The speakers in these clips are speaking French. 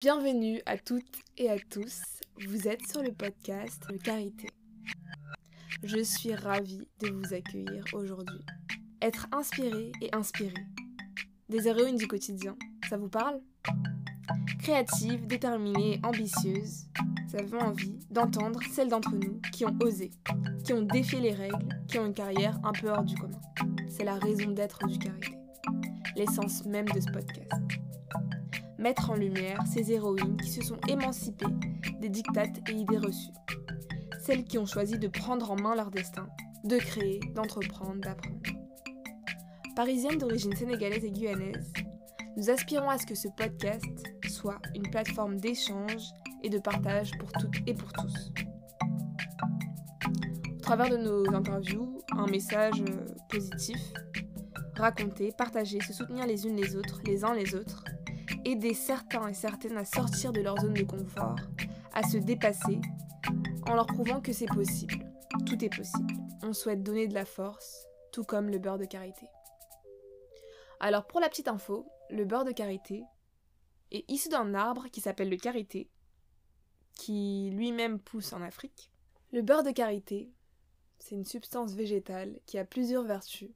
Bienvenue à toutes et à tous. Vous êtes sur le podcast Carité. Je suis ravie de vous accueillir aujourd'hui. Être inspiré et inspiré. Des héroïnes du quotidien, ça vous parle? Créatives, déterminées, ambitieuses, ça avons envie d'entendre celles d'entre nous qui ont osé, qui ont défié les règles, qui ont une carrière un peu hors du commun. C'est la raison d'être du Carité. L'essence même de ce podcast mettre en lumière ces héroïnes qui se sont émancipées des dictates et idées reçues. Celles qui ont choisi de prendre en main leur destin, de créer, d'entreprendre, d'apprendre. Parisienne d'origine sénégalaise et guyanaise, nous aspirons à ce que ce podcast soit une plateforme d'échange et de partage pour toutes et pour tous. Au travers de nos interviews, un message euh, positif, raconter, partager, se soutenir les unes les autres, les uns les autres, aider certains et certaines à sortir de leur zone de confort, à se dépasser, en leur prouvant que c'est possible. Tout est possible. On souhaite donner de la force, tout comme le beurre de karité. Alors pour la petite info, le beurre de karité est issu d'un arbre qui s'appelle le karité, qui lui-même pousse en Afrique. Le beurre de karité, c'est une substance végétale qui a plusieurs vertus,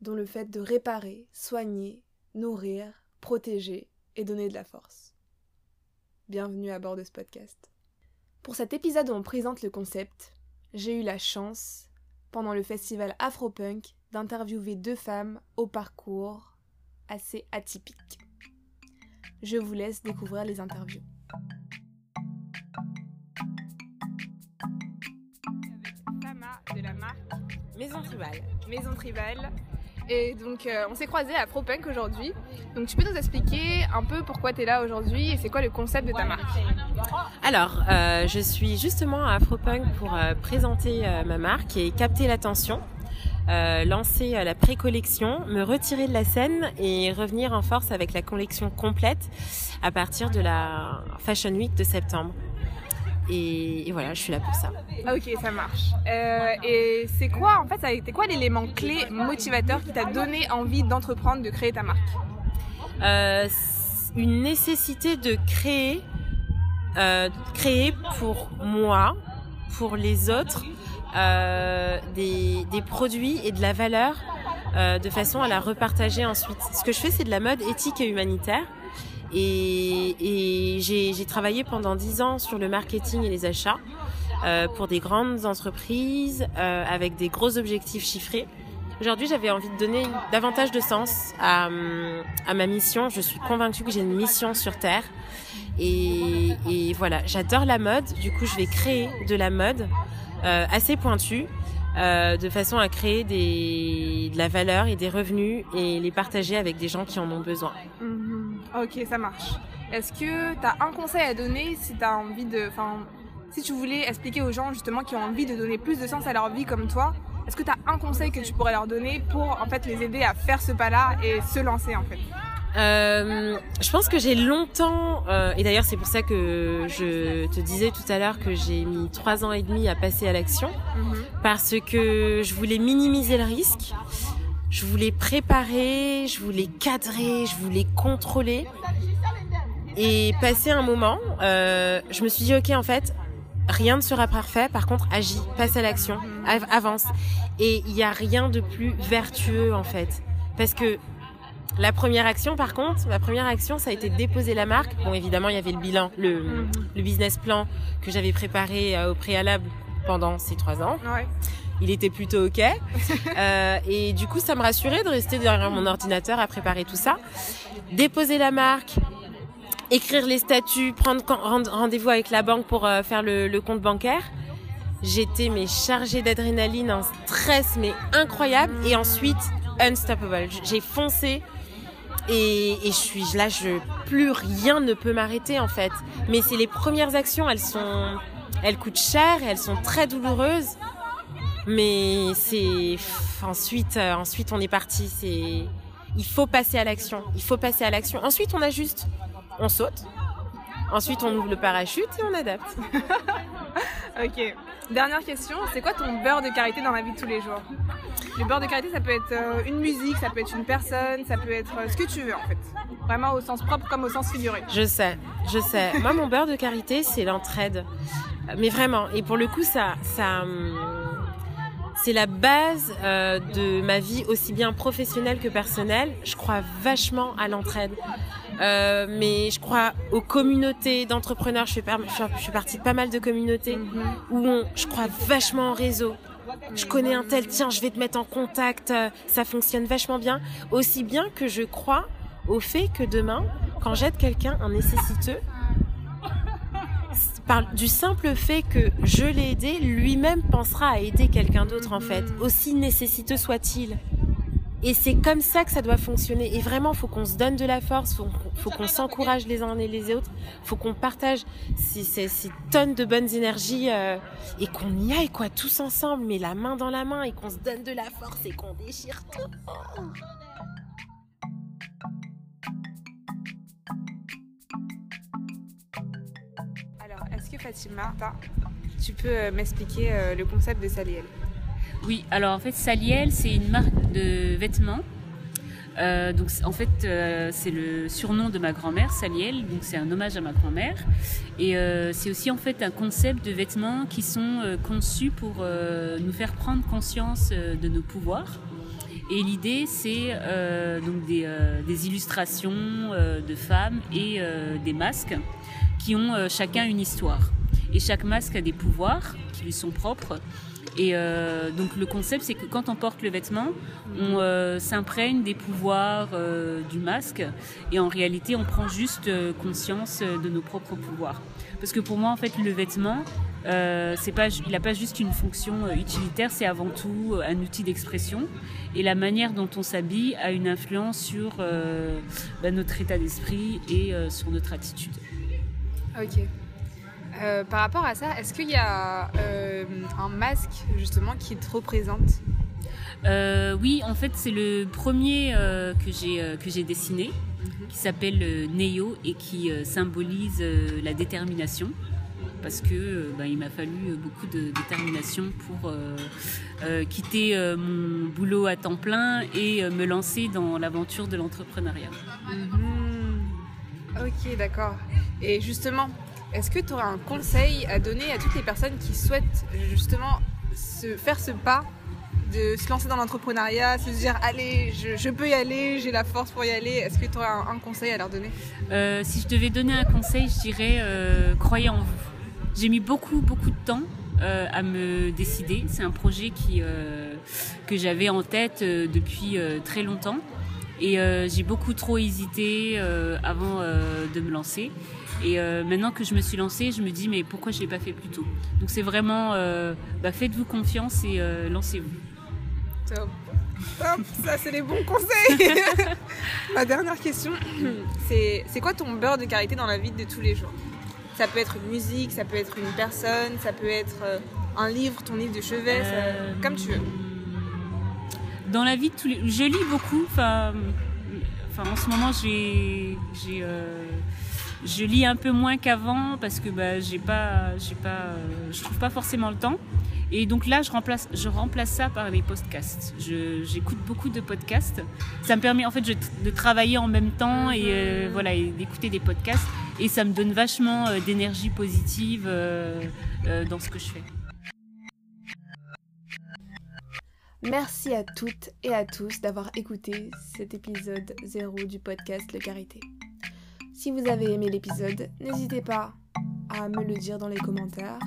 dont le fait de réparer, soigner, nourrir, protéger et donner de la force. Bienvenue à bord de ce podcast. Pour cet épisode où on présente le concept, j'ai eu la chance, pendant le festival Afropunk, d'interviewer deux femmes au parcours assez atypique. Je vous laisse découvrir les interviews. Avec de la marque Maison Tribal. Maison et donc euh, on s'est croisés à ProPunk aujourd'hui. Donc tu peux nous expliquer un peu pourquoi tu es là aujourd'hui et c'est quoi le concept de ta marque? Alors, euh, je suis justement à ProPunk pour euh, présenter ma marque et capter l'attention. lancer la pré-collection, me retirer de la scène et revenir en force avec la collection complète à partir de la Fashion Week de septembre. Et, voilà, je suis là pour ça. Ah, ok, ça marche. Euh, et c'est quoi, en fait, ça a été quoi l'élément clé motivateur qui t'a donné envie d'entreprendre, de créer ta marque euh, Une nécessité de créer, euh, créer pour moi, pour les autres, des, des, produits et de la valeur de façon à la repartager ensuite. Ce que je fais, c'est de la mode éthique et humanitaire. Et, j'ai travaillé pendant dix ans sur le marketing et les achats euh, pour des grandes entreprises euh, avec des gros objectifs chiffrés. Aujourd'hui, j'avais envie de donner davantage de sens à, ma mission. Je suis convaincue que j'ai une mission sur Terre. Et, voilà, j'adore la mode. Du coup, je vais créer de la mode euh, assez pointue. De façon à créer de la valeur et des revenus et les partager avec des gens qui en ont besoin. Mhm. Ok, ça marche. Est-ce que tu as un conseil à donner si tu envie de. Si tu voulais expliquer aux gens justement qui ont envie de donner plus de sens à leur vie comme toi, est-ce que tu as un conseil que tu pourrais leur donner pour en fait les aider à faire ce pas-là et se lancer en fait? Euh, je pense que j'ai longtemps, euh, et d'ailleurs c'est pour ça que je te disais tout à l'heure que j'ai mis trois ans et demi à passer à l'action, mhm. parce que je voulais minimiser le risque. Je voulais préparer, je voulais cadrer, je voulais contrôler. Et passer un moment, euh, je me suis dit, ok, en fait, rien ne sera parfait. Par contre, agis, passe à l'action, avance. Et il n'y a rien de plus vertueux, en fait. Parce que la première action, par contre, ma première action, ça a été de déposer la marque. Bon, évidemment, il y avait le bilan, le, le business plan que j'avais préparé euh, au préalable pendant ces trois ans. Ouais il était plutôt ok. Euh, et du coup, ça me rassurait de rester derrière mon ordinateur à préparer tout ça, déposer la marque, écrire les statuts, prendre rendez-vous avec la banque pour euh, faire le, compte bancaire. J'étais mais chargée d'adrénaline, un stress mais incroyable et ensuite unstoppable. J'ai foncé et, je suis là, je plus rien ne peut m'arrêter en fait. Mais c'est les premières actions, elles sont, elles coûtent cher elles sont très douloureuses. Mais c'est ensuite, euh, ensuite on est parti. C'est il faut passer à l'action. Il faut passer à l'action. Ensuite on ajuste, on saute. Ensuite on ouvre le parachute et on adapte. ok. Dernière question, c'est quoi ton beurre de karité dans la vie de tous les jours? Le beurre de karité, ça peut être euh, une musique, ça peut être une personne, ça peut être euh, ce que tu veux en fait. Vraiment au sens propre comme au sens figuré. Je sais, je sais. Moi, mon beurre de karité, c'est l'entraide. Mais vraiment. Et pour le coup, ça, ça, hum, c'est la base euh, de ma vie aussi bien professionnelle que personnelle. Je crois vachement à l'entraide. Euh, mais je crois aux communautés d'entrepreneurs. Je, je, suis partie de pas mal de communautés où je crois vachement en réseau. Je connais un tel, tiens, je vais te mettre en contact. Euh, ça fonctionne vachement bien. Aussi bien que je crois au fait que demain, quand j'aide quelqu'un, un nécessiteux, par du simple fait que je l'ai aidé, lui-même pensera à aider quelqu'un d'autre en fait, aussi nécessiteux soit-il. Et c'est comme ça que ça doit fonctionner. Et vraiment, faut qu'on se donne de la force, faut, faut qu'on s'encourage les uns et les autres, faut qu'on partage ces, tonnes de bonnes énergies euh, et qu'on y aille quoi, tous ensemble, mais la main dans la main et qu'on se donne de la force et qu'on déchire tout. Fatima, tu peux euh, m'expliquer euh, le concept de Saliel Oui, alors en fait Saliel c'est une marque de vêtements. Euh, donc en fait c'est le surnom de ma grand-mère Saliel, donc c'est un hommage à ma grand-mère et c'est aussi en fait un concept de vêtements qui sont conçus pour nous faire prendre conscience de nos pouvoirs. Et l'idée, c'est donc des, illustrations de femmes et des masques qui ont euh, chacun une histoire. Et chaque masque a des pouvoirs qui lui sont propres. Et euh, donc le concept, c'est que quand on porte le vêtement, on euh, s'imprègne des pouvoirs du masque, et en réalité, on prend juste conscience de nos propres pouvoirs. Parce que pour moi, en fait, le vêtement, il n'a pas juste une fonction utilitaire, c'est avant tout un outil d'expression. Et la manière dont on s'habille a une influence sur bah, notre état d'esprit et sur notre attitude. Ok. Euh, par rapport à ça, est-ce qu'il y a euh, un masque justement qui te représente? Euh, Oui, en fait, c'est le premier que j'ai que j'ai dessiné, mhm. qui s'appelle Neo et qui symbolise la détermination. Parce que bah, il m'a fallu beaucoup de détermination pour quitter mon boulot à temps plein et me lancer dans l'aventure de l'entrepreneuriat. Mhm. Ok, d'accord. Et justement, est-ce que tu aurais un conseil à donner à toutes les personnes qui souhaitent justement se faire ce pas de se lancer dans l'entrepreneuriat, se dire allez, je, peux y aller, j'ai la force pour y aller. Est-ce que tu aurais un, conseil à leur donner? Euh, Si je devais donner un conseil, je dirais euh, croyez en vous. J'ai mis beaucoup beaucoup de temps euh, à me décider. C'est un projet qui que j'avais en tête depuis très longtemps et j'ai beaucoup trop hésité avant de me lancer. Et euh, maintenant que je me suis lancée, je me dis mais pourquoi je l'ai pas fait plus tôt? Donc c'est vraiment, euh, bah, faites-vous confiance et euh, lancez-vous. Top. Top, ça c'est les bons conseils. Ma dernière question, c'est c'est quoi ton beurre de carité dans la vie de tous les jours? Ça peut être une musique, ça peut être une personne, ça peut être un livre, ton livre de chevet, comme tu veux. Dans la vie de tous les, je lis beaucoup. Enfin, en ce moment j'ai j'ai je lis un peu moins qu'avant parce que bah, j'ai pas, j'ai pas, euh, je trouve pas forcément le temps. Et donc là, je remplace, je remplace ça par les podcasts. j'écoute beaucoup de podcasts. Ça me permet en fait de travailler en même temps et euh, voilà, d'écouter des podcasts. Et ça me donne vachement euh, d'énergie positive dans ce que je fais. Merci à toutes et à tous d'avoir écouté cet épisode 0 du podcast Le Carité. Si vous avez aimé l'épisode, n'hésitez pas à me le dire dans les commentaires.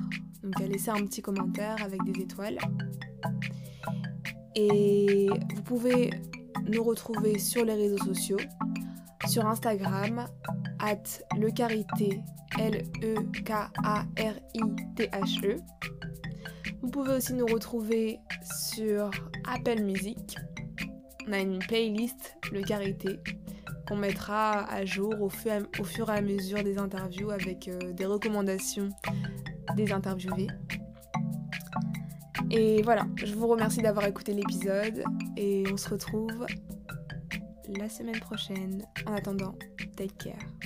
Donc à laisser un petit commentaire avec des étoiles. Et vous pouvez nous retrouver sur les réseaux sociaux, sur Instagram, at lecarité, L-E-K-A-R-I-T-H-E. E. Vous pouvez aussi nous retrouver sur Apple Music. On a une playlist Le Carité qu'on mettra à jour au fur, et à mesure des interviews avec euh, des recommandations des interviewés. Et voilà, je vous remercie d'avoir écouté l'épisode et on se retrouve la semaine prochaine. En attendant, take care.